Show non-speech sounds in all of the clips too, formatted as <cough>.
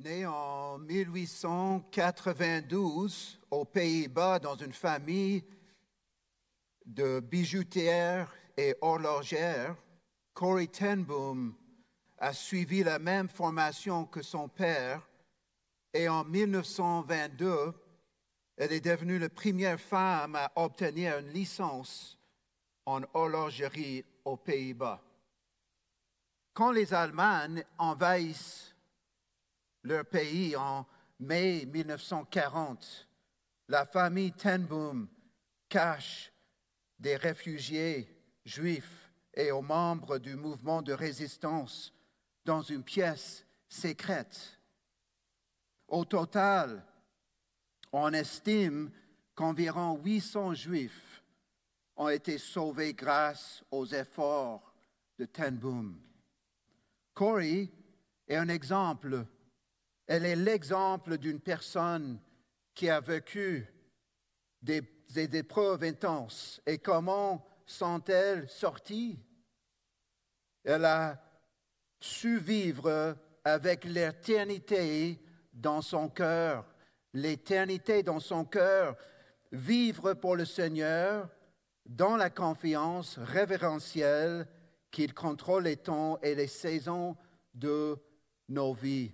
Né en 1892 aux Pays-Bas dans une famille de bijoutières et horlogères, Corey Tenboom a suivi la même formation que son père et en 1922, elle est devenue la première femme à obtenir une licence en horlogerie aux Pays-Bas. Quand les Allemands envahissent leur pays en mai 1940, la famille Tenboom cache des réfugiés juifs et aux membres du mouvement de résistance dans une pièce secrète. Au total, on estime qu'environ 800 juifs ont été sauvés grâce aux efforts de Tenboom. Corey est un exemple elle est l'exemple d'une personne qui a vécu des, épreuves intenses. Et comment sont-elles sorties Elle a su vivre avec l'éternité dans son cœur, l'éternité dans son cœur, vivre pour le Seigneur dans la confiance révérentielle qu'il contrôle les temps et les saisons de nos vies.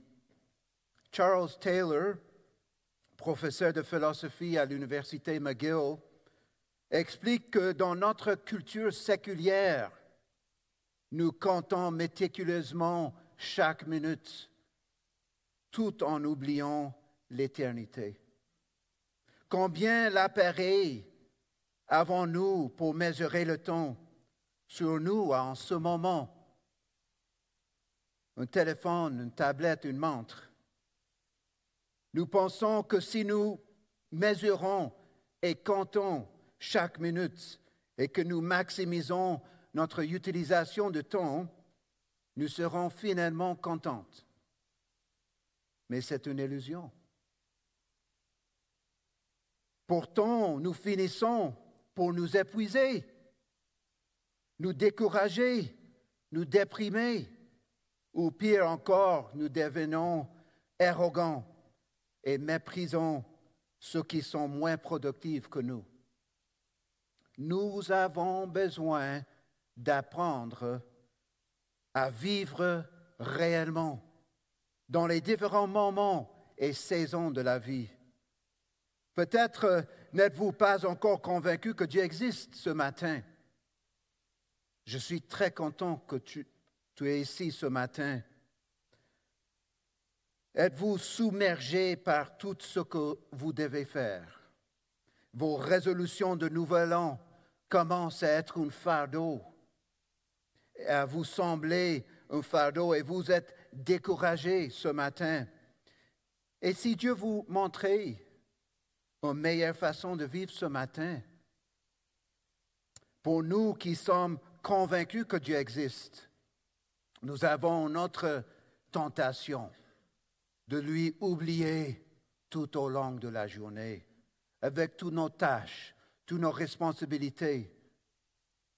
Charles Taylor, professeur de philosophie à l'université McGill, explique que dans notre culture séculière, nous comptons méticuleusement chaque minute, tout en oubliant l'éternité. Combien l'appareil avons-nous pour mesurer le temps sur nous en ce moment? Un téléphone, une tablette, une montre. Nous pensons que si nous mesurons et comptons chaque minute et que nous maximisons notre utilisation de temps, nous serons finalement contentes. Mais c'est une illusion. Pourtant, nous finissons pour nous épuiser, nous décourager, nous déprimer, ou pire encore, nous devenons arrogants et méprisons ceux qui sont moins productifs que nous. Nous avons besoin d'apprendre à vivre réellement dans les différents moments et saisons de la vie. Peut-être n'êtes-vous pas encore convaincu que Dieu existe ce matin. Je suis très content que tu, tu es ici ce matin Êtes-vous submergé par tout ce que vous devez faire? Vos résolutions de nouvel an commencent à être un fardeau, à vous sembler un fardeau et vous êtes découragé ce matin. Et si Dieu vous montrait une meilleure façon de vivre ce matin, pour nous qui sommes convaincus que Dieu existe, nous avons notre tentation de lui oublier tout au long de la journée, avec toutes nos tâches, toutes nos responsabilités,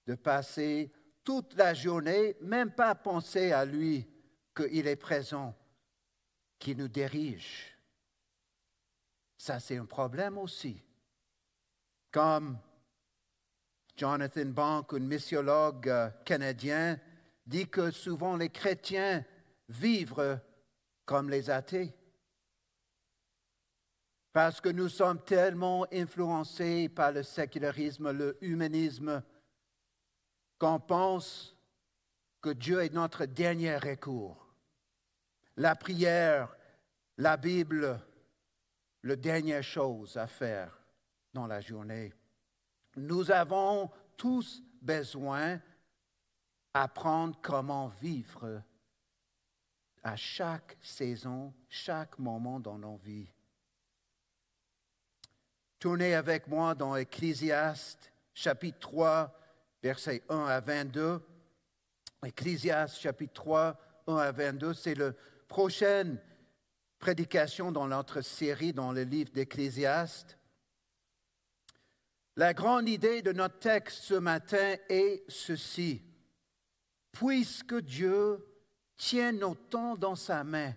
de passer toute la journée, même pas penser à lui qu'il est présent, qu'il nous dirige. Ça, c'est un problème aussi. Comme Jonathan Bank, un missiologue euh, canadien, dit que souvent les chrétiens vivent comme les athées. Parce que nous sommes tellement influencés par le sécularisme, le humanisme, qu'on pense que Dieu est notre dernier recours. La prière, la Bible, la dernière chose à faire dans la journée. Nous avons tous besoin d'apprendre comment vivre à chaque saison, chaque moment dans nos vies. Tournez avec moi dans Ecclésiaste chapitre 3, versets 1 à 22. Ecclésiaste chapitre 3, 1 à 22, c'est la prochaine prédication dans notre série dans le livre d'Ecclésiaste. La grande idée de notre texte ce matin est ceci. Puisque Dieu tient nos temps dans sa main.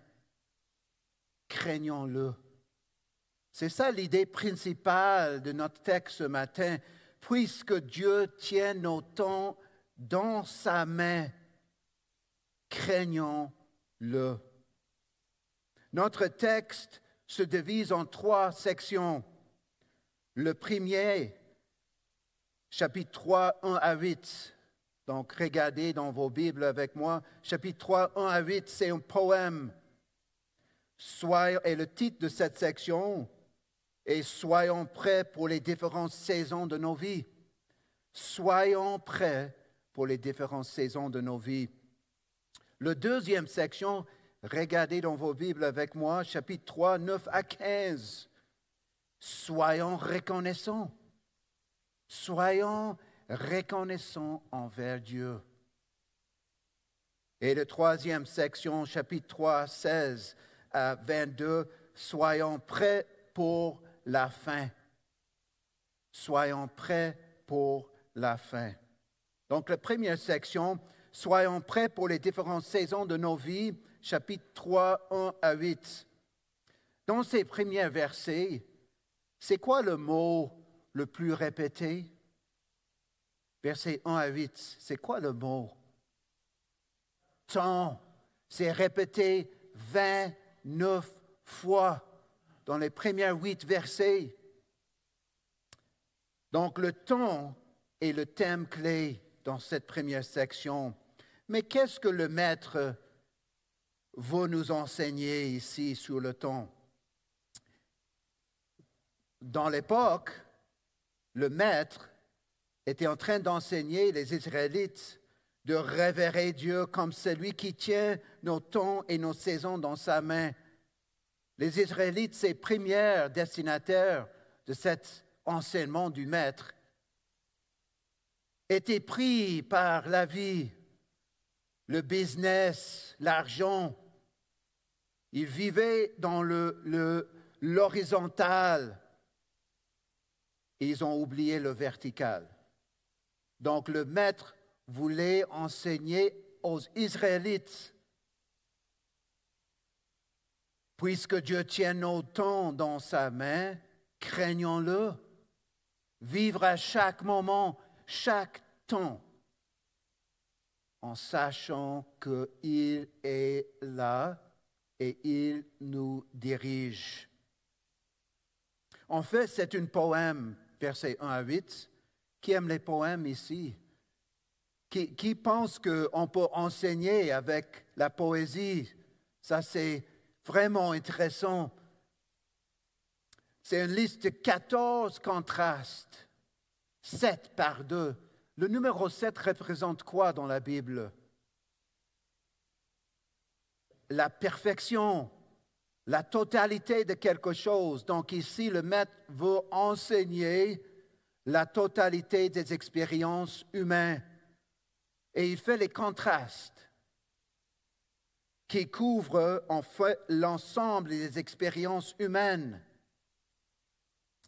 craignons-le. C'est ça l'idée principale de notre texte ce matin. Puisque Dieu tient nos temps dans sa main, craignons-le. Notre texte se divise en trois sections. Le premier, chapitre 3, 1 à 8. Donc, regardez dans vos Bibles avec moi. Chapitre 3, 1 à 8, c'est un poème. et le titre de cette section est Soyons prêts pour les différentes saisons de nos vies. Soyons prêts pour les différentes saisons de nos vies. Le deuxième section, regardez dans vos Bibles avec moi, chapitre 3, 9 à 15. Soyons reconnaissants. Soyons reconnaissants envers Dieu. Et la troisième section, chapitre 3, 16 à 22, soyons prêts pour la fin. Soyons prêts pour la fin. Donc, la première section, soyons prêts pour les différentes saisons de nos vies, chapitre 3, 1 à 8. Dans ces premiers versets, c'est quoi le mot le plus répété? Verset 1 à 8, c'est quoi le mot? Temps. C'est répété 29 fois dans les premiers huit versets. Donc le temps est le thème clé dans cette première section. Mais qu'est-ce que le maître veut nous enseigner ici sur le temps? Dans l'époque, le maître était en train d'enseigner les Israélites de révérer Dieu comme celui qui tient nos temps et nos saisons dans sa main. Les Israélites, ces premiers destinataires de cet enseignement du Maître, étaient pris par la vie, le business, l'argent. Ils vivaient dans l'horizontal. Le, ils ont oublié le vertical. Donc le maître voulait enseigner aux Israélites, puisque Dieu tient nos temps dans sa main, craignons-le, vivre à chaque moment, chaque temps, en sachant qu'il est là et il nous dirige. En fait, c'est un poème, verset 1 à 8, qui aime les poèmes ici, qui, qui pense qu'on peut enseigner avec la poésie. Ça, c'est vraiment intéressant. C'est une liste de 14 contrastes, 7 par 2. Le numéro 7 représente quoi dans la Bible? La perfection, la totalité de quelque chose. Donc ici, le maître veut enseigner la totalité des expériences humaines. Et il fait les contrastes qui couvrent en fait l'ensemble des expériences humaines.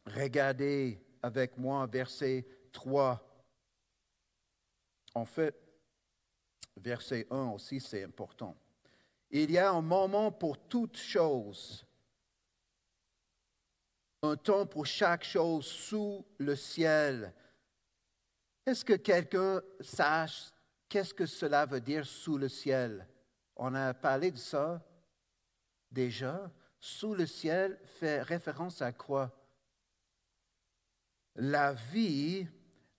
Regardez avec moi verset 3. En fait, verset 1 aussi, c'est important. Il y a un moment pour toutes choses un temps pour chaque chose sous le ciel. Est-ce que quelqu'un sache qu'est-ce que cela veut dire sous le ciel? On a parlé de ça déjà. Sous le ciel fait référence à quoi? La vie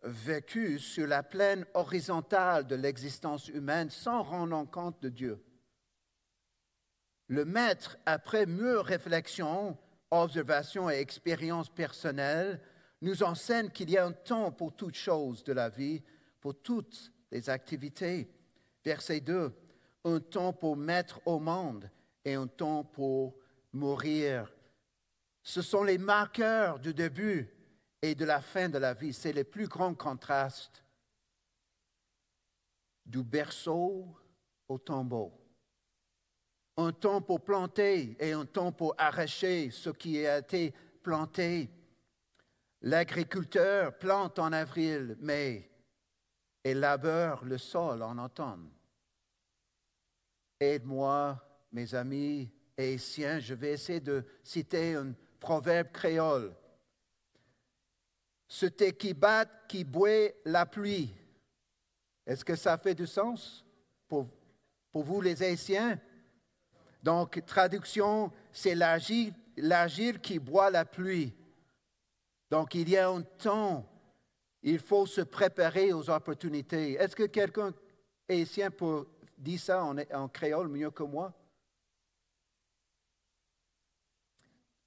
vécue sur la plaine horizontale de l'existence humaine sans rendre compte de Dieu. Le maître, après mûre réflexion, observation et expérience personnelle nous enseigne qu'il y a un temps pour toutes choses de la vie, pour toutes les activités. Verset 2, un temps pour mettre au monde et un temps pour mourir. Ce sont les marqueurs du début et de la fin de la vie. C'est le plus grand contraste du berceau au tombeau un temps pour planter et un temps pour arracher ce qui a été planté. L'agriculteur plante en avril, mai, et labeur le sol en automne. Aide-moi, mes amis, haïtien. Je vais essayer de citer un proverbe créole. C'était qui bat, qui boit la pluie. Est-ce que ça fait du sens pour, pour vous les Haïtiens? Donc, traduction, c'est l'agile qui boit la pluie. Donc, il y a un temps, il faut se préparer aux opportunités. Est-ce que quelqu'un haïtien peut dire ça en, créole mieux que moi?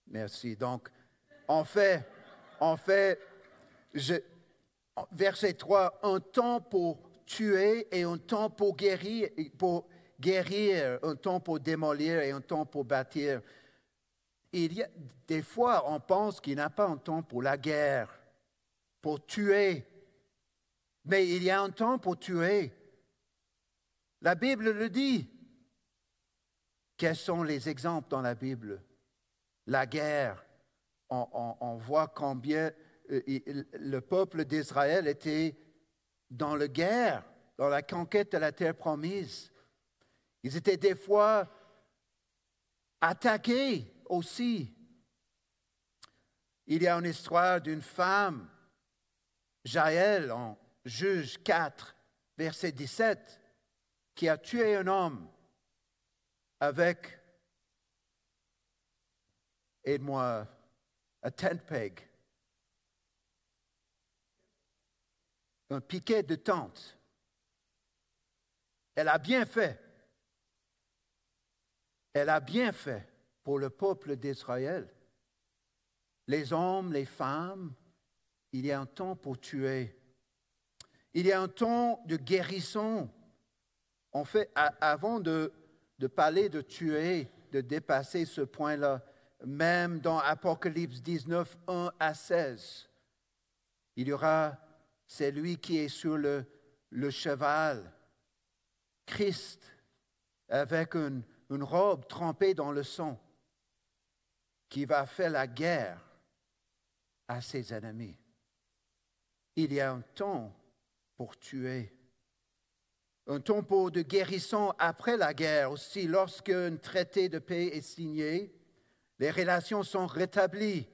Merci. Donc, en fait, en fait, verset 3, un temps pour tuer et un temps pour guérir, pour guérir, un temps pour démolir et un temps pour bâtir. Il y a, des fois, on pense qu'il n'y a pas un temps pour la guerre, pour tuer, mais il y a un temps pour tuer. La Bible le dit. Quels sont les exemples dans la Bible? La guerre. On, voit combien euh, le peuple d'Israël était dans la guerre, dans la conquête de la terre promise. Ils étaient des fois attaqués aussi. Il y a une histoire d'une femme, Jaël, en Juge 4, verset 17, qui a tué un homme avec, aide-moi, un tent peg, un piquet de tente. Elle a bien fait. Elle a bien fait pour le peuple d'Israël. Les hommes, les femmes, il y a un temps pour tuer. Il y a un temps de guérison. En fait, avant de, de parler de tuer, de dépasser ce point-là, même dans Apocalypse 19, 1 à 16, il y aura celui qui est sur le, le cheval, Christ, avec une, une robe trempée dans le sang, qui va faire la guerre à ses ennemis. Il y a un temps pour tuer un tempo de guérison après la guerre aussi. Lorsqu'un traité de paix est signé, les relations sont rétablies.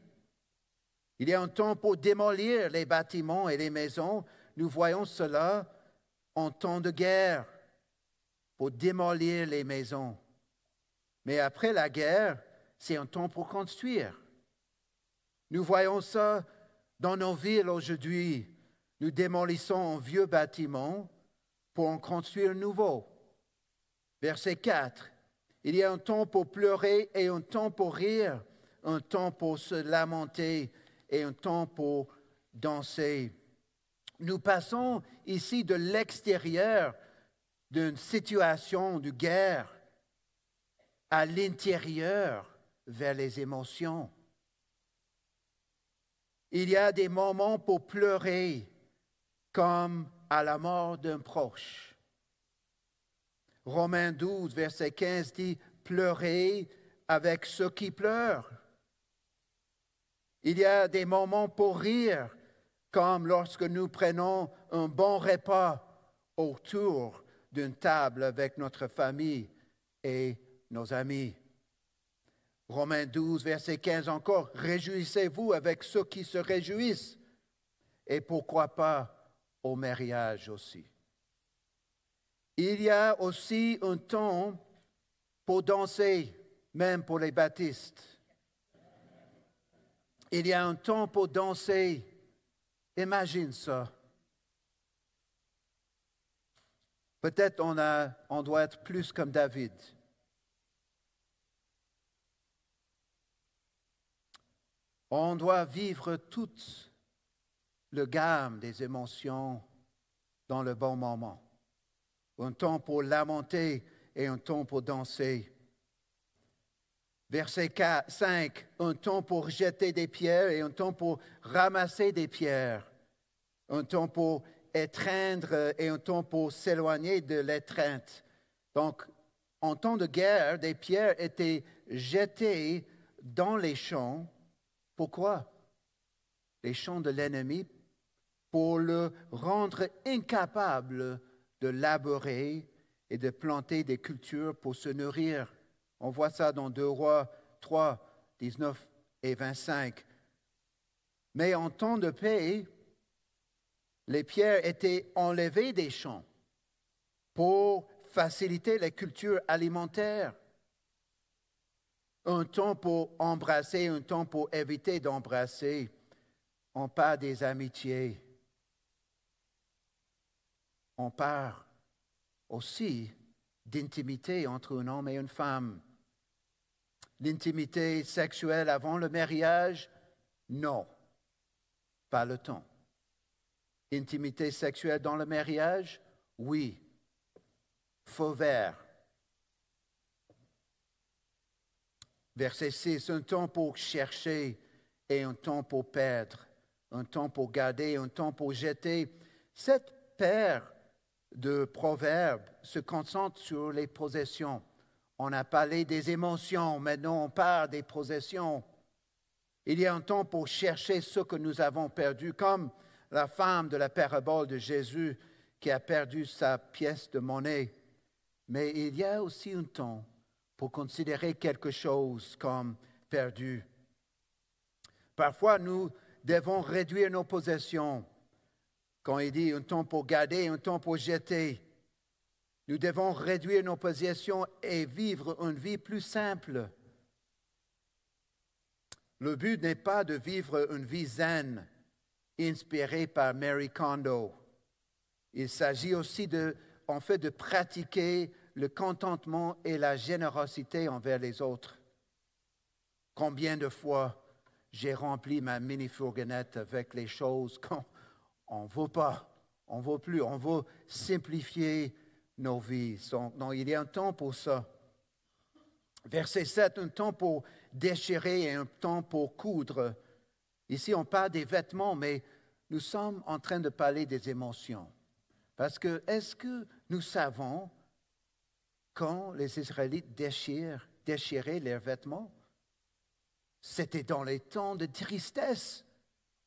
Il y a un temps pour démolir les bâtiments et les maisons. Nous voyons cela en temps de guerre, pour démolir les maisons. Mais après la guerre, c'est un temps pour construire. Nous voyons ça dans nos villes aujourd'hui. Nous démolissons un vieux bâtiment pour en construire un nouveau. Verset 4. Il y a un temps pour pleurer et un temps pour rire, un temps pour se lamenter et un temps pour danser. Nous passons ici de l'extérieur d'une situation de guerre à l'intérieur vers les émotions. Il y a des moments pour pleurer comme à la mort d'un proche. Romains 12, verset 15 dit, pleurez avec ceux qui pleurent. Il y a des moments pour rire, comme lorsque nous prenons un bon repas autour d'une table avec notre famille et nos amis. Romains 12, verset 15 encore, Réjouissez-vous avec ceux qui se réjouissent, et pourquoi pas au mariage aussi. Il y a aussi un temps pour danser, même pour les baptistes. Il y a un temps pour danser. Imagine ça. Peut-être on, on doit être plus comme David. On doit vivre toutes le gamme des émotions dans le bon moment. Un temps pour lamenter et un temps pour danser. Verset 4, 5, un temps pour jeter des pierres et un temps pour ramasser des pierres. Un temps pour étreindre et un temps pour s'éloigner de l'étreinte. Donc, en temps de guerre, des pierres étaient jetées dans les champs. Pourquoi? Les champs de l'ennemi pour le rendre incapable de labourer et de planter des cultures pour se nourrir On voit ça dans 2 Rois 3, 19 et 25. Mais en temps de paix, les pierres étaient enlevées des champs pour faciliter la culture alimentaire. Un temps pour embrasser, un temps pour éviter d'embrasser. On parle des amitiés. On parle aussi d'intimité entre un homme et une femme. L'intimité sexuelle avant le mariage, non, pas le temps. Intimité sexuelle dans le mariage, oui, faux vert. Verset 6, un temps pour chercher et un temps pour perdre, un temps pour garder, un temps pour jeter. Cette paire de proverbes se concentre sur les possessions. On a parlé des émotions, maintenant on parle des possessions. Il y a un temps pour chercher ce que nous avons perdu, comme la femme de la parabole de Jésus qui a perdu sa pièce de monnaie. Mais il y a aussi un temps pour considérer quelque chose comme perdu. Parfois, nous devons réduire nos possessions quand il dit un temps pour garder, un temps pour jeter, nous devons réduire nos possessions et vivre une vie plus simple. Le but n'est pas de vivre une vie zen, inspirée par Mary Kondo. Il s'agit aussi en fait, de pratiquer le contentement et la générosité envers les autres. Combien de fois j'ai rempli ma mini-fourgonnette avec les choses qu'on on ne veut pas, on ne veut plus, on veut simplifier nos vies. Non, il y a un temps pour ça. Verset 7, un temps pour déchirer et un temps pour coudre. Ici, on parle des vêtements, mais nous sommes en train de parler des émotions. Parce que est-ce que nous savons quand les Israélites déchiraient leurs vêtements? C'était dans les temps de tristesse,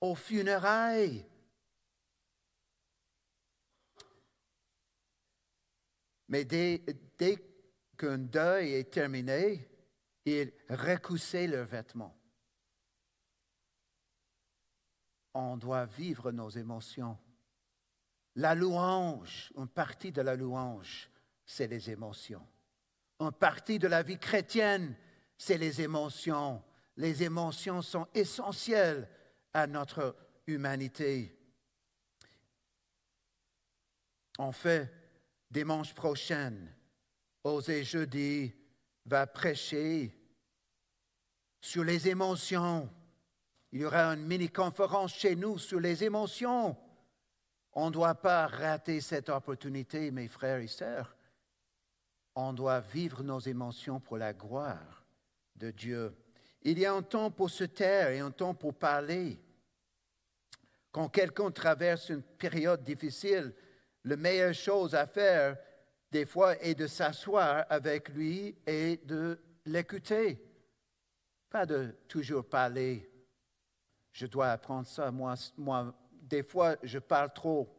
aux funérailles. Mais dès, qu'un deuil est terminé, ils recoussaient leurs vêtements. On doit vivre nos émotions. La louange, une partie de la louange, c'est les émotions. Une partie de la vie chrétienne, c'est les émotions. Les émotions sont essentielles à notre humanité. En fait, dimanche prochain, Osez Jeudi va prêcher sur les émotions. Il y aura une mini-conférence chez nous sur les émotions. On ne doit pas rater cette opportunité, mes frères et sœurs. On doit vivre nos émotions pour la gloire de Dieu. Il y a un temps pour se taire et un temps pour parler. Quand quelqu'un traverse une période difficile, la meilleure chose à faire, des fois, est de s'asseoir avec lui et de l'écouter. Pas de toujours parler. Je dois apprendre ça. Moi, moi des fois, je parle trop.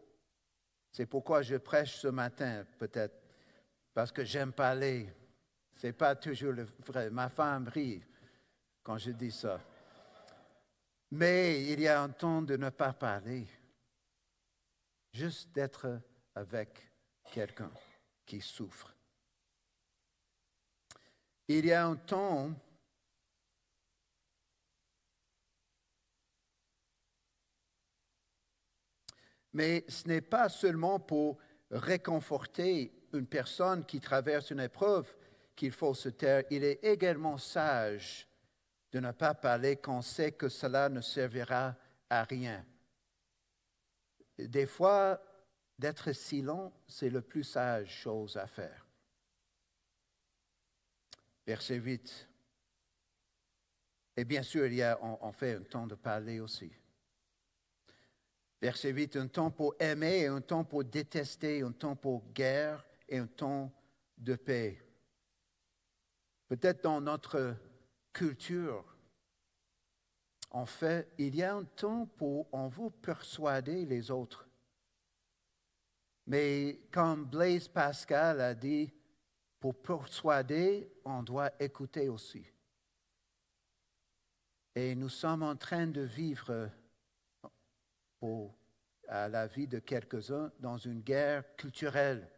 C'est pourquoi je prêche ce matin, peut-être, parce que j'aime parler. Ce n'est pas toujours le vrai. Ma femme rit quand je dis ça. Mais il y a un temps de ne pas parler, juste d'être avec quelqu'un qui souffre. Il y a un temps mais ce n'est pas seulement pour réconforter une personne qui traverse une épreuve qu'il faut se taire, il est également sage de ne pas parler quand on sait que cela ne servira à rien. Des fois, D'être silent, c'est le plus sage chose à faire. Verset 8. Et bien sûr, il y a, on, fait un temps de parler aussi. Verset 8, un temps pour aimer un temps pour détester, un temps pour guerre et un temps de paix. Peut-être dans notre culture, en fait, il y a un temps pour on veut persuader les autres. Mais comme Blaise Pascal a dit, pour persuader, on doit écouter aussi. Et nous sommes en train de vivre pour, à la vie de quelques-uns dans une guerre culturelle.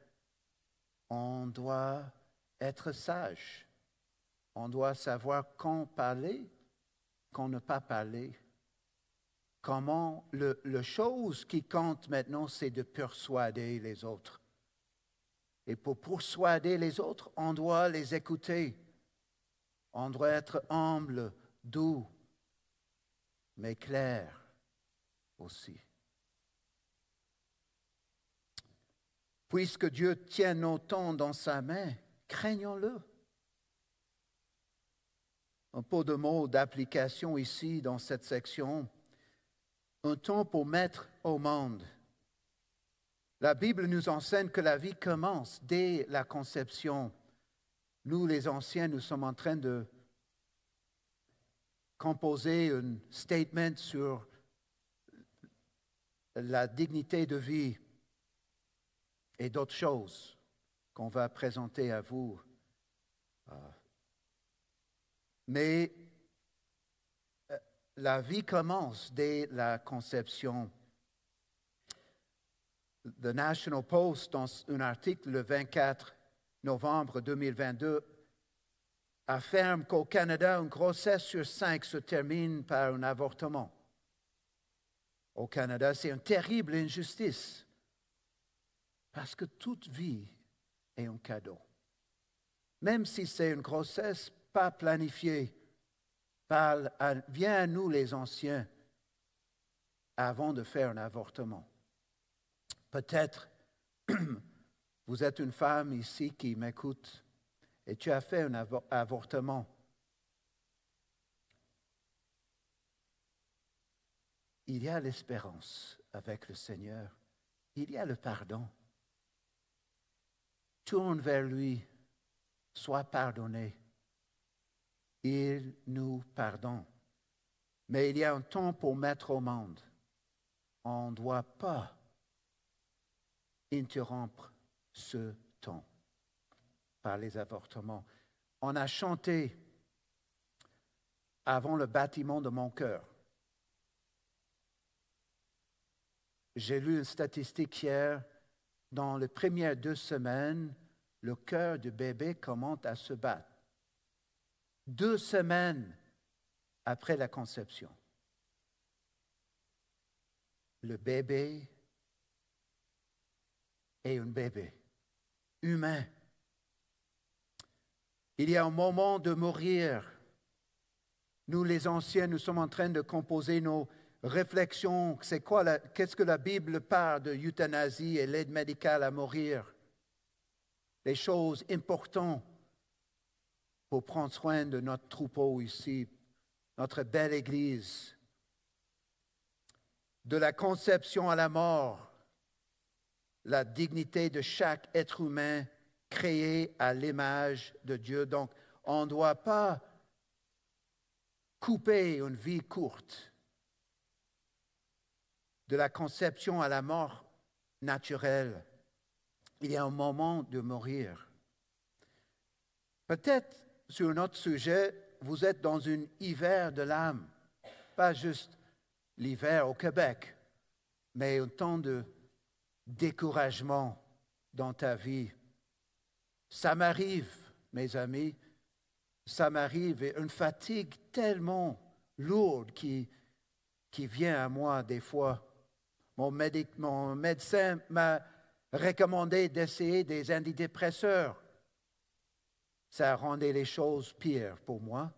On doit être sage. On doit savoir quand parler, quand ne pas parler. Comment le, le chose qui compte maintenant, c'est de persuader les autres. Et pour persuader les autres, on doit les écouter. On doit être humble, doux, mais clair aussi. Puisque Dieu tient nos temps dans sa main, craignons-le. Un peu de mots d'application ici dans cette section. Un temps pour mettre au monde. La Bible nous enseigne que la vie commence dès la conception. Nous, les anciens, nous sommes en train de composer un statement sur la dignité de vie et d'autres choses qu'on va présenter à vous. Euh, mais euh, la vie commence dès la conception. The National Post, dans un article le 24 novembre 2022, affirme qu'au Canada, une grossesse sur cinq se termine par un avortement. Au Canada, c'est une terrible injustice parce que toute vie est un cadeau. Même si c'est une grossesse pas planifiée, vient à nous les anciens avant de faire un avortement. Peut-être <clears throat> vous êtes une femme ici qui m'écoute et tu as fait un avortement. Il y a l'espérance avec le Seigneur. Il y a le pardon. Tourne vers lui. Sois pardonné. Il nous pardonne. Mais il y a un temps pour mettre au monde. On ne doit pas interrompre ce temps par les avortements. On a chanté avant le bâtiment de mon cœur. J'ai lu une statistique hier, dans les premières deux semaines, le cœur du bébé commence à se battre. Deux semaines après la conception. Le bébé est un bébé humain. Il y a un moment de mourir. Nous, les anciens, nous sommes en train de composer nos réflexions. C'est quoi, qu'est-ce que la Bible parle de euthanasie et l'aide médicale à mourir? Les choses importantes pour prendre soin de notre troupeau ici, notre belle Église. De la conception à la mort, la dignité de chaque être humain créé à l'image de Dieu. Donc, on ne doit pas couper une vie courte de la conception à la mort naturelle. Il y a un moment de mourir. Peut-être sur un autre sujet, vous êtes dans un hiver de l'âme, pas juste l'hiver au Québec, mais un temps de découragement dans ta vie. Ça m'arrive, mes amis, ça m'arrive, et une fatigue tellement lourde qui, qui vient à moi des fois. Mon, médecin m'a recommandé d'essayer des antidépresseurs. Ça rendait les choses pires pour moi.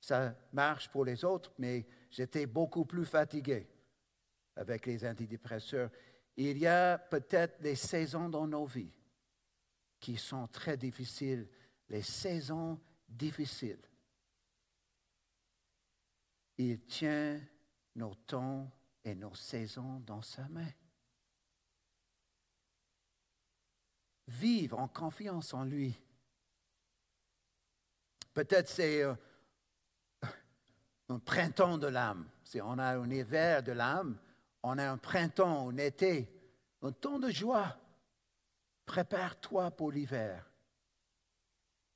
Ça marche pour les autres, mais j'étais beaucoup plus fatigué avec les antidépresseurs. Il y a peut-être des saisons dans nos vies qui sont très difficiles, les saisons difficiles. Il tient nos temps et nos saisons dans sa main. Vivre en confiance en lui. Peut-être c'est euh, un printemps de l'âme. Si on a un hiver de l'âme, on a un printemps, un été, un temps de joie. Prépare-toi pour l'hiver.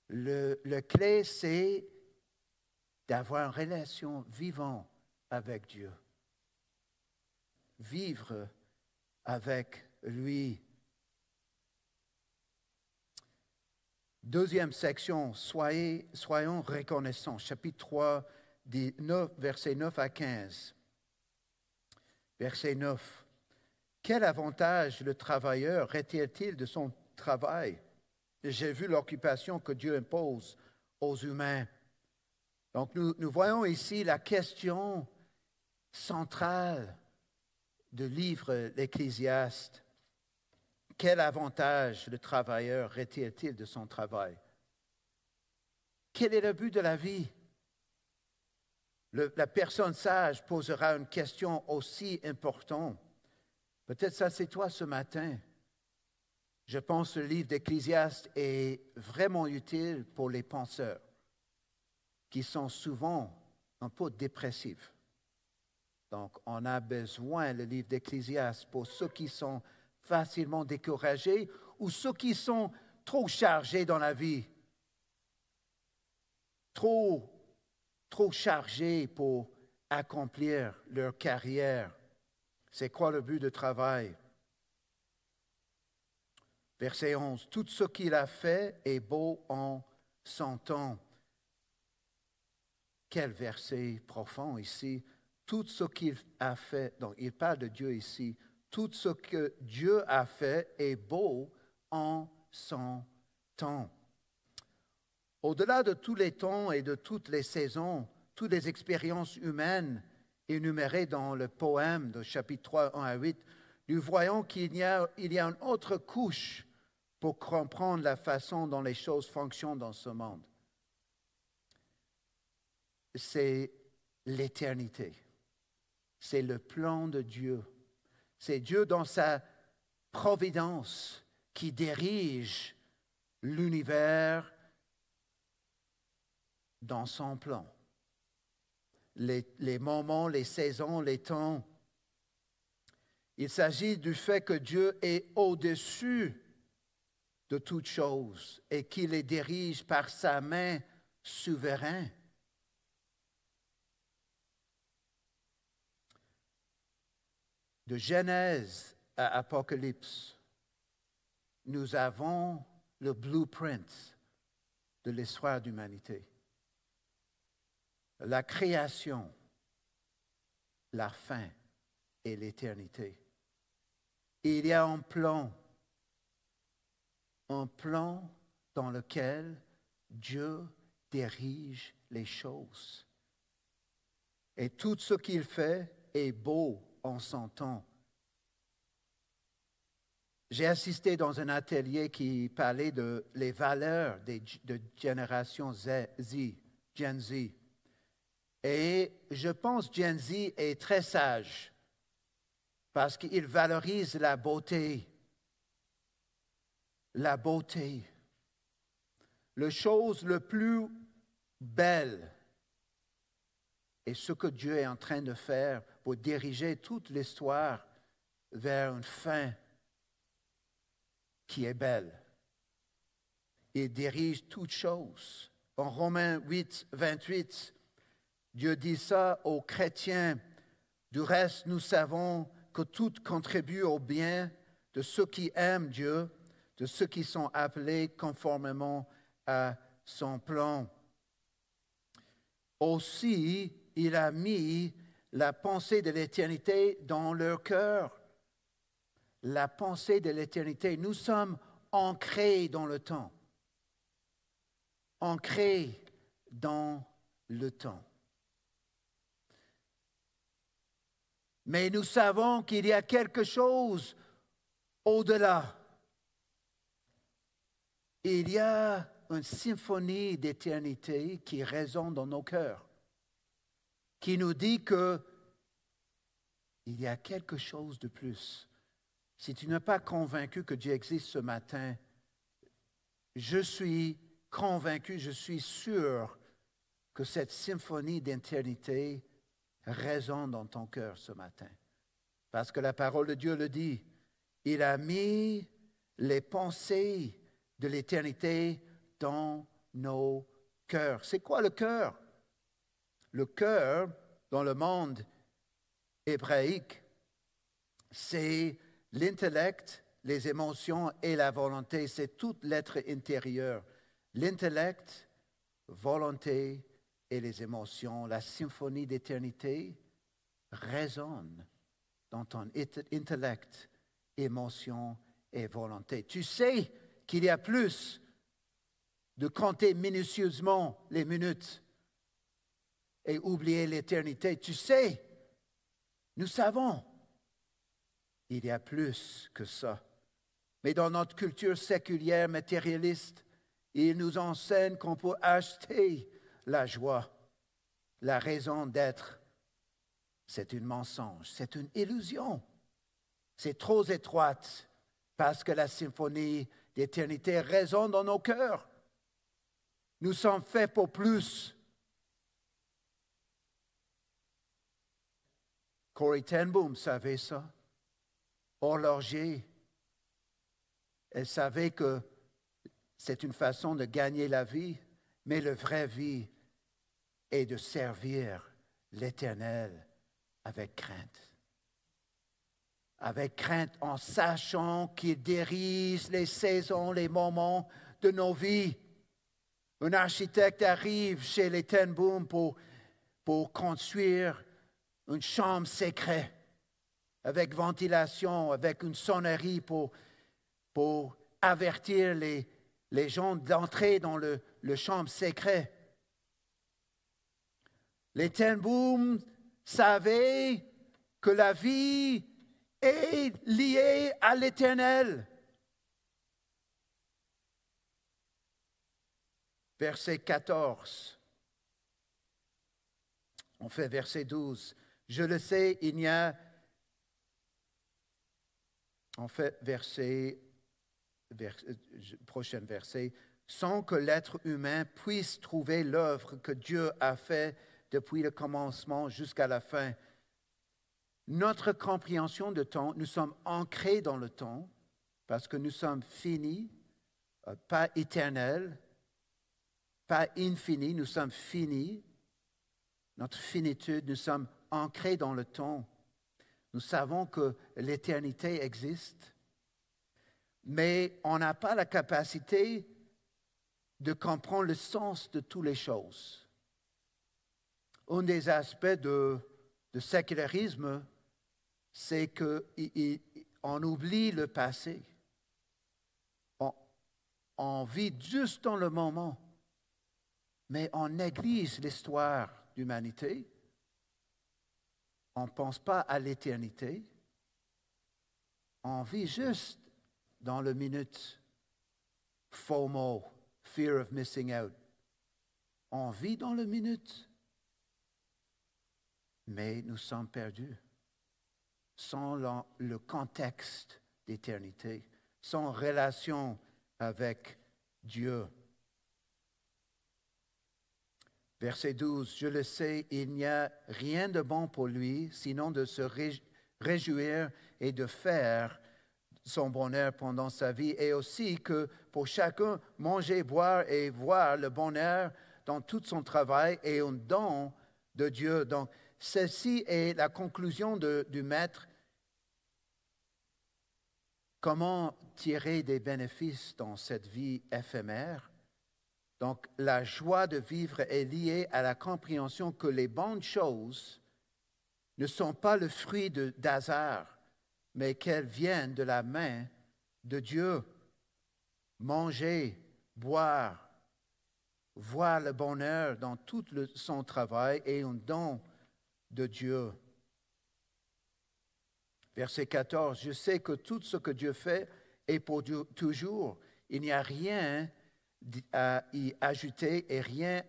Le, le clé, c'est d'avoir une relation vivante avec Dieu. Vivre avec lui. Deuxième section, soyez, soyons reconnaissants. Chapitre 3, 9, versets 9 à 15. Verset 9. Quel avantage le travailleur retire-t-il de son travail? J'ai vu l'occupation que Dieu impose aux humains. Donc nous, nous voyons ici la question centrale du livre l'Ecclésiaste. Quel avantage le travailleur retire-t-il de son travail? Quel est le but de la vie? la personne sage posera une question aussi importante. Peut-être ça c'est toi ce matin. Je pense que le livre d'Ecclésiaste est vraiment utile pour les penseurs qui sont souvent un peu dépressifs. Donc, on a besoin le livre d'Ecclésiaste pour ceux qui sont facilement découragés ou ceux qui sont trop chargés dans la vie, trop, trop chargés pour accomplir leur carrière. C'est quoi le but de travail? Verset 11, tout ce qu'il a fait est beau en son temps. Quel verset profond ici. Tout ce qu'il a fait, donc il parle de Dieu ici, tout ce que Dieu a fait est beau en son temps. Au-delà de tous les temps et de toutes les saisons, toutes les expériences humaines énumérées dans le poème de chapitre 3, 1 à 8, nous voyons qu'il y a, il y a une autre couche pour comprendre la façon dont les choses fonctionnent dans ce monde c'est l'éternité. C'est le plan de Dieu. C'est Dieu dans sa providence qui dirige l'univers dans son plan. Les, moments, les saisons, les temps. Il s'agit du fait que Dieu est au-dessus de toutes choses et qu'il les dirige par sa main souveraine. De Genèse à Apocalypse, nous avons le blueprint de l'histoire d'humanité. La création, la fin et l'éternité. Il y a un plan, un plan dans lequel Dieu dirige les choses. Et tout ce qu'il fait est beau en son temps. J'ai assisté dans un atelier qui parlait de les valeurs des, de génération Z, Gen Z. Et je pense Gen Z est très sage parce qu'il valorise la beauté. La beauté. La chose le plus belle et ce que Dieu est en train de faire pour diriger toute l'histoire vers une fin qui est belle. Il dirige toutes choses. En Romains 8, 28, Dieu dit ça aux chrétiens. Du reste, nous savons que tout contribue au bien de ceux qui aiment Dieu, de ceux qui sont appelés conformément à son plan. Aussi, il a mis la pensée de l'éternité dans leur cœur. La pensée de l'éternité. Nous sommes ancrés dans le temps. Ancrés dans le temps. Mais nous savons qu'il y a quelque chose au-delà. Il y a une symphonie d'éternité qui résonne dans nos cœurs qui nous dit que il y a quelque chose de plus. Si tu n'es pas convaincu que Dieu existe ce matin, je suis convaincu, je suis sûr que cette symphonie d'éternité résonne dans ton cœur ce matin. Parce que la parole de Dieu le dit. Il a mis les pensées de l'éternité dans nos cœurs. C'est quoi le cœur? Le cœur, dans le monde hébraïque, c'est l'intellect, les émotions et la volonté. C'est tout l'être intérieur. L'intellect, volonté et les émotions, la symphonie d'éternité résonne dans ton intellect, émotion et volonté. Tu sais qu'il y a plus de compter minutieusement les minutes et oublier l'éternité. Tu sais, nous savons, il y a plus que ça. Mais dans notre culture séculière matérialiste, il nous enseigne qu'on peut acheter la joie, la raison d'être. C'est un mensonge, c'est une illusion. C'est trop étroite parce que la symphonie d'éternité résonne dans nos cœurs. Nous sommes faits pour plus. Corey Ten Boom savait ça. Horloger. Elle savait que c'est une façon de gagner la vie, mais la vraie vie est de servir l'Éternel avec crainte. Avec crainte en sachant qu'il dirige les saisons, les moments de nos vies. Un architecte arrive chez les Tenboom pour, pour construire une chambre secrète avec ventilation, avec une sonnerie pour, avertir les, gens d'entrer dans le, le chambre secret. Les Tenboom savaient que la vie est liée à l'éternel. verset 14. On fait verset 12. Je le sais, il n'y a... En fait, verset, prochain verset, sans que l'être humain puisse trouver l'œuvre que Dieu a faite depuis le commencement jusqu'à la fin. Notre compréhension de temps, nous sommes ancrés dans le temps parce que nous sommes finis, euh, pas éternels, pas infini, nous sommes finis. Notre finitude, nous sommes ancrés dans le temps. Nous savons que l'éternité existe, mais on n'a pas la capacité de comprendre le sens de toutes les choses. Un des aspects de, de sécularisme, c'est qu'on oublie le passé. On, on vit juste dans le moment mais on néglige l'histoire d'humanité. On ne pense pas à l'éternité. On vit juste dans le minute. FOMO, fear of missing out. On vit dans le minute. Mais nous sommes perdus sans le contexte d'éternité, sans relation avec Dieu. Verset 12, Je le sais, il n'y a rien de bon pour lui, sinon de se réjouir et de faire son bonheur pendant sa vie, et aussi que pour chacun, manger, boire et voir le bonheur dans tout son travail est un don de Dieu. Donc, ceci est la conclusion du Maître. Comment tirer des bénéfices dans cette vie éphémère? Donc, la joie de vivre est liée à la compréhension que les bonnes choses ne sont pas le fruit d'hasard, mais qu'elles viennent de la main de Dieu. Manger, boire, voir le bonheur dans tout son travail est un don de Dieu. Verset 14, je sais que tout ce que Dieu fait est pour toujours. Il n'y a rien à y ajouter et rien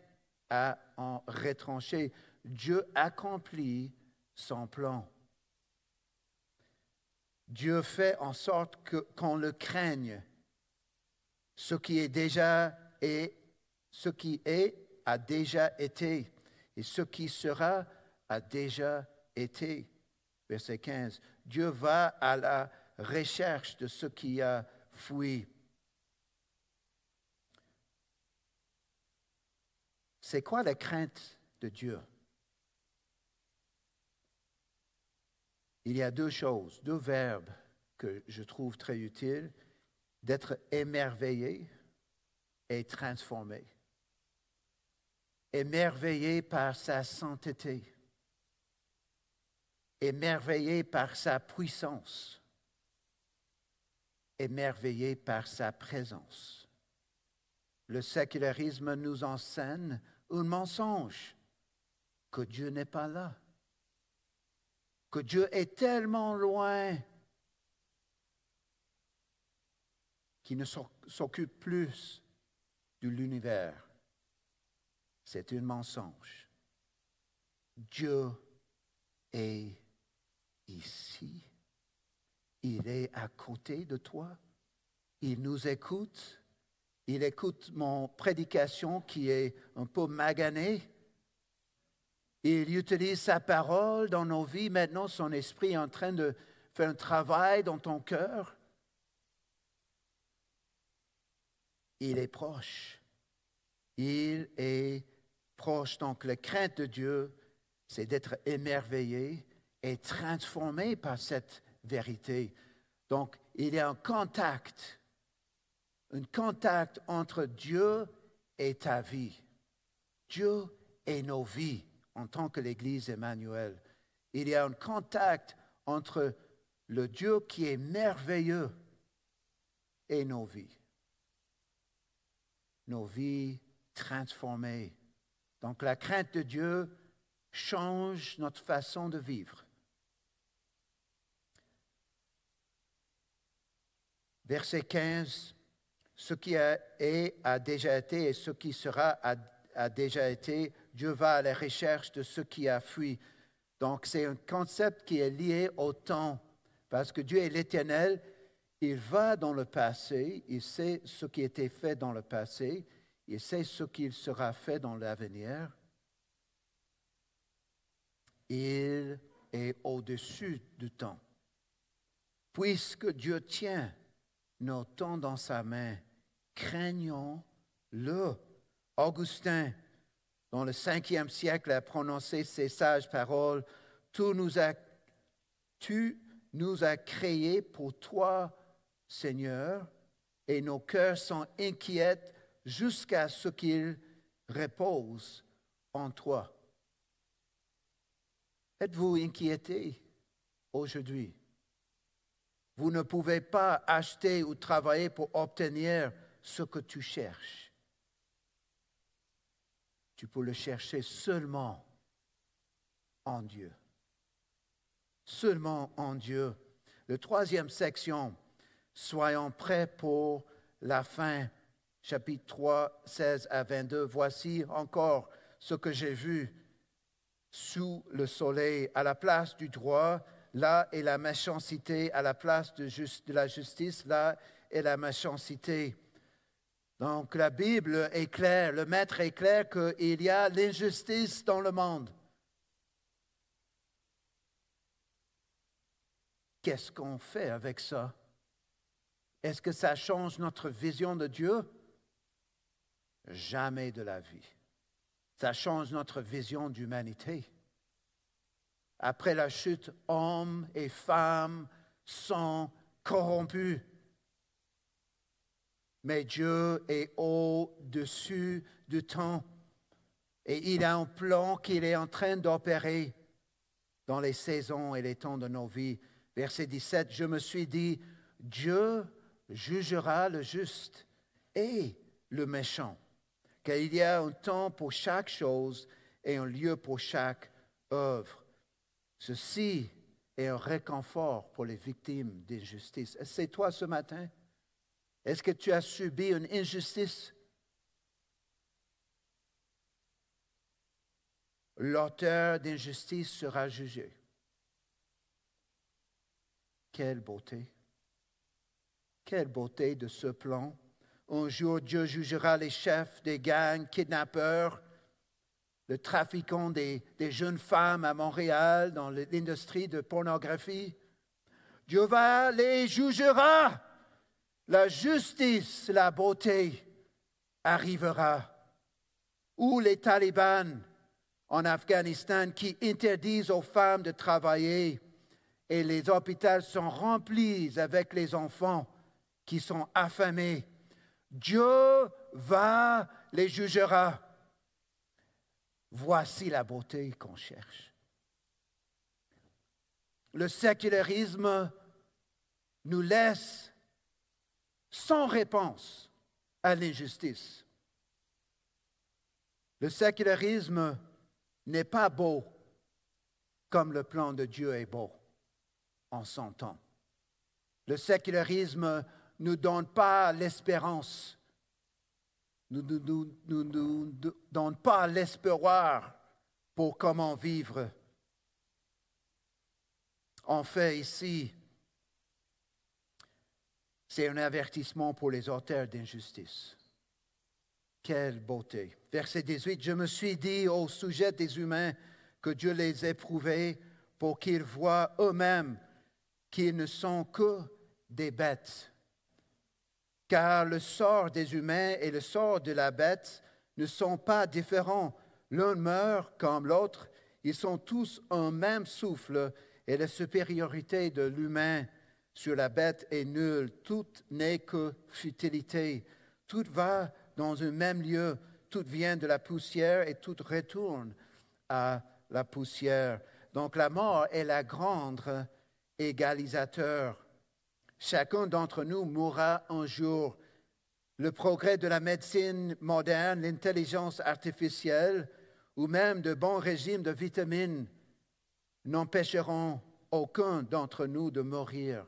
à en retrancher. Dieu accomplit son plan. Dieu fait en sorte qu'on le craigne. Ce qui est déjà est, ce qui est a déjà été, et ce qui sera a déjà été. Verset 15. Dieu va à la recherche de ce qui a fui. C'est quoi la crainte de Dieu? Il y a deux choses, deux verbes que je trouve très utiles, d'être émerveillé et transformé. Émerveillé par sa sainteté, émerveillé par sa puissance, émerveillé par sa présence. Le sécularisme nous enseigne un mensonge, que Dieu n'est pas là, que Dieu est tellement loin qu'il ne s'occupe plus de l'univers. C'est un mensonge. Dieu est ici. Il est à côté de toi. Il nous écoute. Il écoute mon prédication qui est un peu maganée. Il utilise sa parole dans nos vies. Maintenant, son esprit est en train de faire un travail dans ton cœur. Il est proche. Il est proche. Donc, la crainte de Dieu, c'est d'être émerveillé et transformé par cette vérité. Donc, il a un contact, un contact entre Dieu et ta vie. Dieu et nos vies en tant que l'Église Emmanuel. Il y a un contact entre le Dieu qui est merveilleux et nos vies. Nos vies transformées. Donc la crainte de Dieu change notre façon de vivre. Verset 15, ce qui a, est a déjà été et ce qui sera a, déjà été. Dieu va à la recherche de ce qui a fui. Donc c'est un concept qui est lié au temps, parce que Dieu est l'éternel. Il va dans le passé, il sait ce qui a été fait dans le passé, il sait ce qu'il sera fait dans l'avenir. Il est au-dessus du temps. Puisque Dieu tient nos temps dans sa main. Craignons-le. Augustin, dans le cinquième siècle, a prononcé ces sages paroles. Tu nous as, tu nous as créés pour toi, Seigneur, et nos cœurs sont inquiets jusqu'à ce qu'ils reposent en toi. Êtes-vous inquiété aujourd'hui? Vous ne pouvez pas acheter ou travailler pour obtenir ce que tu cherches. Tu peux le chercher seulement en Dieu. Seulement en Dieu. La troisième section, soyons prêts pour la fin. Chapitre 3, 16 à 22. Voici encore ce que j'ai vu sous le soleil à la place du droit là est la méchanceté à la place de, la justice, là est la méchanceté. Donc la Bible est claire, le Maître est clair qu'il y a l'injustice dans le monde. Qu'est-ce qu'on fait avec ça? Est-ce que ça change notre vision de Dieu? Jamais de la vie. Ça change notre vision d'humanité. Après la chute, hommes et femmes sont corrompus. Mais Dieu est au-dessus du temps et il a un plan qu'il est en train d'opérer dans les saisons et les temps de nos vies. Verset 17, je me suis dit, Dieu jugera le juste et le méchant, car il y a un temps pour chaque chose et un lieu pour chaque œuvre. Ceci est un réconfort pour les victimes d'injustice. C'est toi ce matin? Est-ce que tu as subi une injustice? L'auteur d'injustice sera jugé. Quelle beauté! Quelle beauté de ce plan. Un jour, Dieu jugera les chefs des gangs kidnappeurs le trafiquant des, jeunes femmes à Montréal dans l'industrie de pornographie. Dieu va les jugera. La justice, la beauté arrivera. ou les talibans en Afghanistan qui interdisent aux femmes de travailler et les hôpitaux sont remplis avec les enfants qui sont affamés. Dieu va les jugera. Voici la beauté qu'on cherche. Le sécularisme nous laisse sans réponse à l'injustice. Le sécularisme n'est pas beau comme le plan de Dieu est beau en son temps. Le sécularisme ne donne pas l'espérance, ne nous, donne pas l'espoir pour comment vivre. En fait, ici, c'est un avertissement pour les auteurs d'injustice. Quelle beauté. Verset 18, je me suis dit au sujet des humains que Dieu les éprouvait pour qu'ils voient eux-mêmes qu'ils ne sont que des bêtes. Car le sort des humains et le sort de la bête ne sont pas différents. L'un meurt comme l'autre. Ils sont tous un même souffle et la supériorité de l'humain sur la bête est nulle. Tout n'est que futilité. Tout va dans un même lieu. Tout vient de la poussière et tout retourne à la poussière. Donc la mort est la grande égalisateur. Chacun d'entre nous mourra un jour. Le progrès de la médecine moderne, l'intelligence artificielle ou même de bons régimes de vitamines n'empêcheront aucun d'entre nous de mourir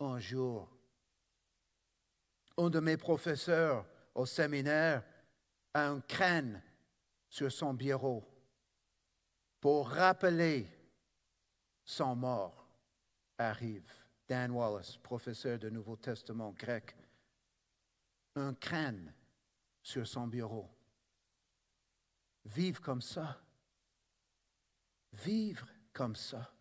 un jour. Un de mes professeurs au séminaire a un crâne sur son bureau pour rappeler son mort arrive. Dan Wallace, professeur de Nouveau Testament grec, un crâne sur son bureau. Vivre comme ça. Vivre comme ça.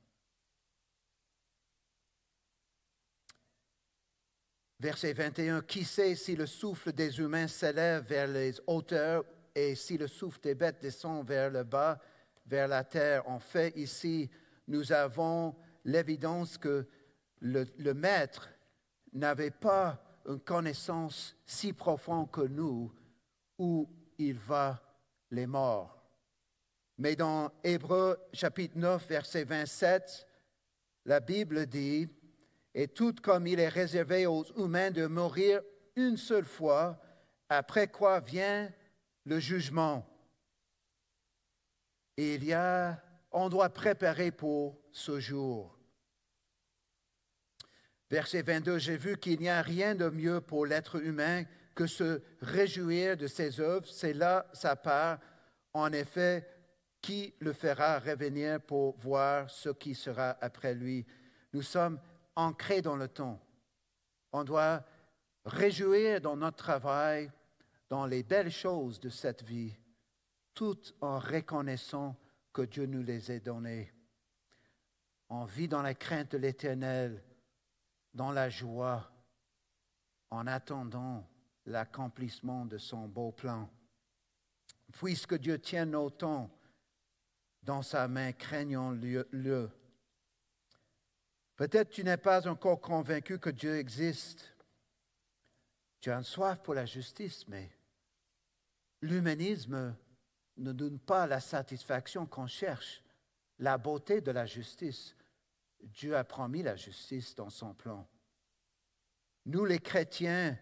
Verset 21, Qui sait si le souffle des humains s'élève vers les hauteurs et si le souffle des bêtes descend vers le bas, vers la terre? En fait, ici, nous avons l'évidence que le, maître n'avait pas une connaissance si profonde que nous où il va les morts. Mais dans Hébreu chapitre 9, verset 27, la Bible dit, Et tout comme il est réservé aux humains de mourir une seule fois, après quoi vient le jugement. Et il y a, on doit préparer pour ce jour. Verset 22, j'ai vu qu'il n'y a rien de mieux pour l'être humain que se réjouir de ses œuvres. C'est là sa part. En effet, qui le fera revenir pour voir ce qui sera après lui? Nous sommes ancrés dans le temps. On doit réjouir dans notre travail, dans les belles choses de cette vie, tout en reconnaissant que Dieu nous les a données. On vit dans la crainte de l'Éternel dans la joie en attendant l'accomplissement de son beau plan. Puisque Dieu tient nos temps dans sa main, craignons-le. Peut-être tu n'es pas encore convaincu que Dieu existe. Tu as une soif pour la justice, mais l'humanisme ne donne pas la satisfaction qu'on cherche, la beauté de la justice. Dieu a promis la justice dans son plan. Nous, les chrétiens,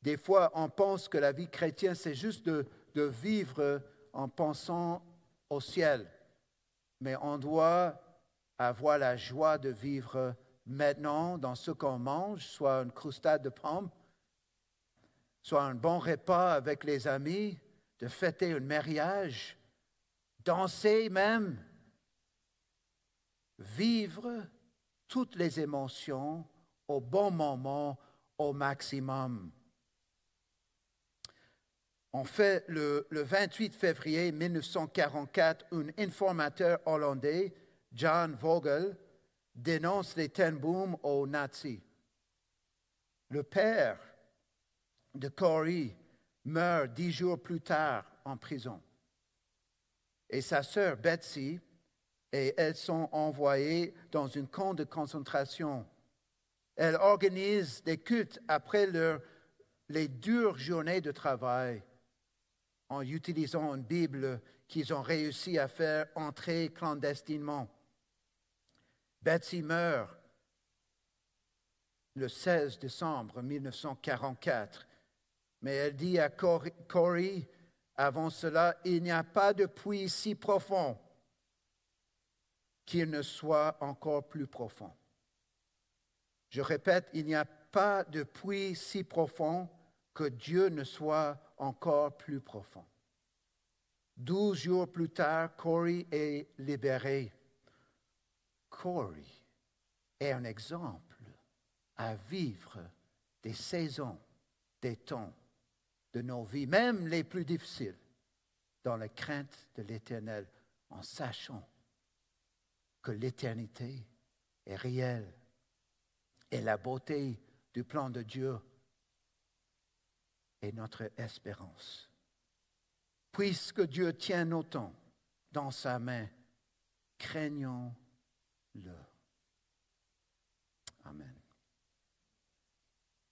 des fois, on pense que la vie chrétienne, c'est juste de, vivre en pensant au ciel. Mais on doit avoir la joie de vivre maintenant dans ce qu'on mange, soit une croustade de pommes, soit un bon repas avec les amis, de fêter un mariage, danser même, vivre toutes les émotions au bon moment, au maximum. En fait, le, 28 février 1944, un informateur hollandais, John Vogel, dénonce les Tenboom aux nazis. Le père de Corey meurt dix jours plus tard en prison. Et sa sœur Betsy, et elles sont envoyées dans une camp de concentration. Elles organisent des cultes après leur, les dures journées de travail en utilisant une Bible qu'ils ont réussi à faire entrer clandestinement. Betsy meurt le 16 décembre 1944, mais elle dit à Corey, avant cela, il n'y a pas de puits si profond qu'il ne soit encore plus profond. Je répète, il n'y a pas de puits si profond que Dieu ne soit encore plus profond. Douze jours plus tard, Corey est libéré. Corey est un exemple à vivre des saisons, des temps de nos vies, même les plus difficiles, dans la crainte de l'Éternel, en sachant que l'éternité est réelle et la beauté du plan de Dieu est notre espérance. Puisque Dieu tient nos temps dans sa main, craignons-le.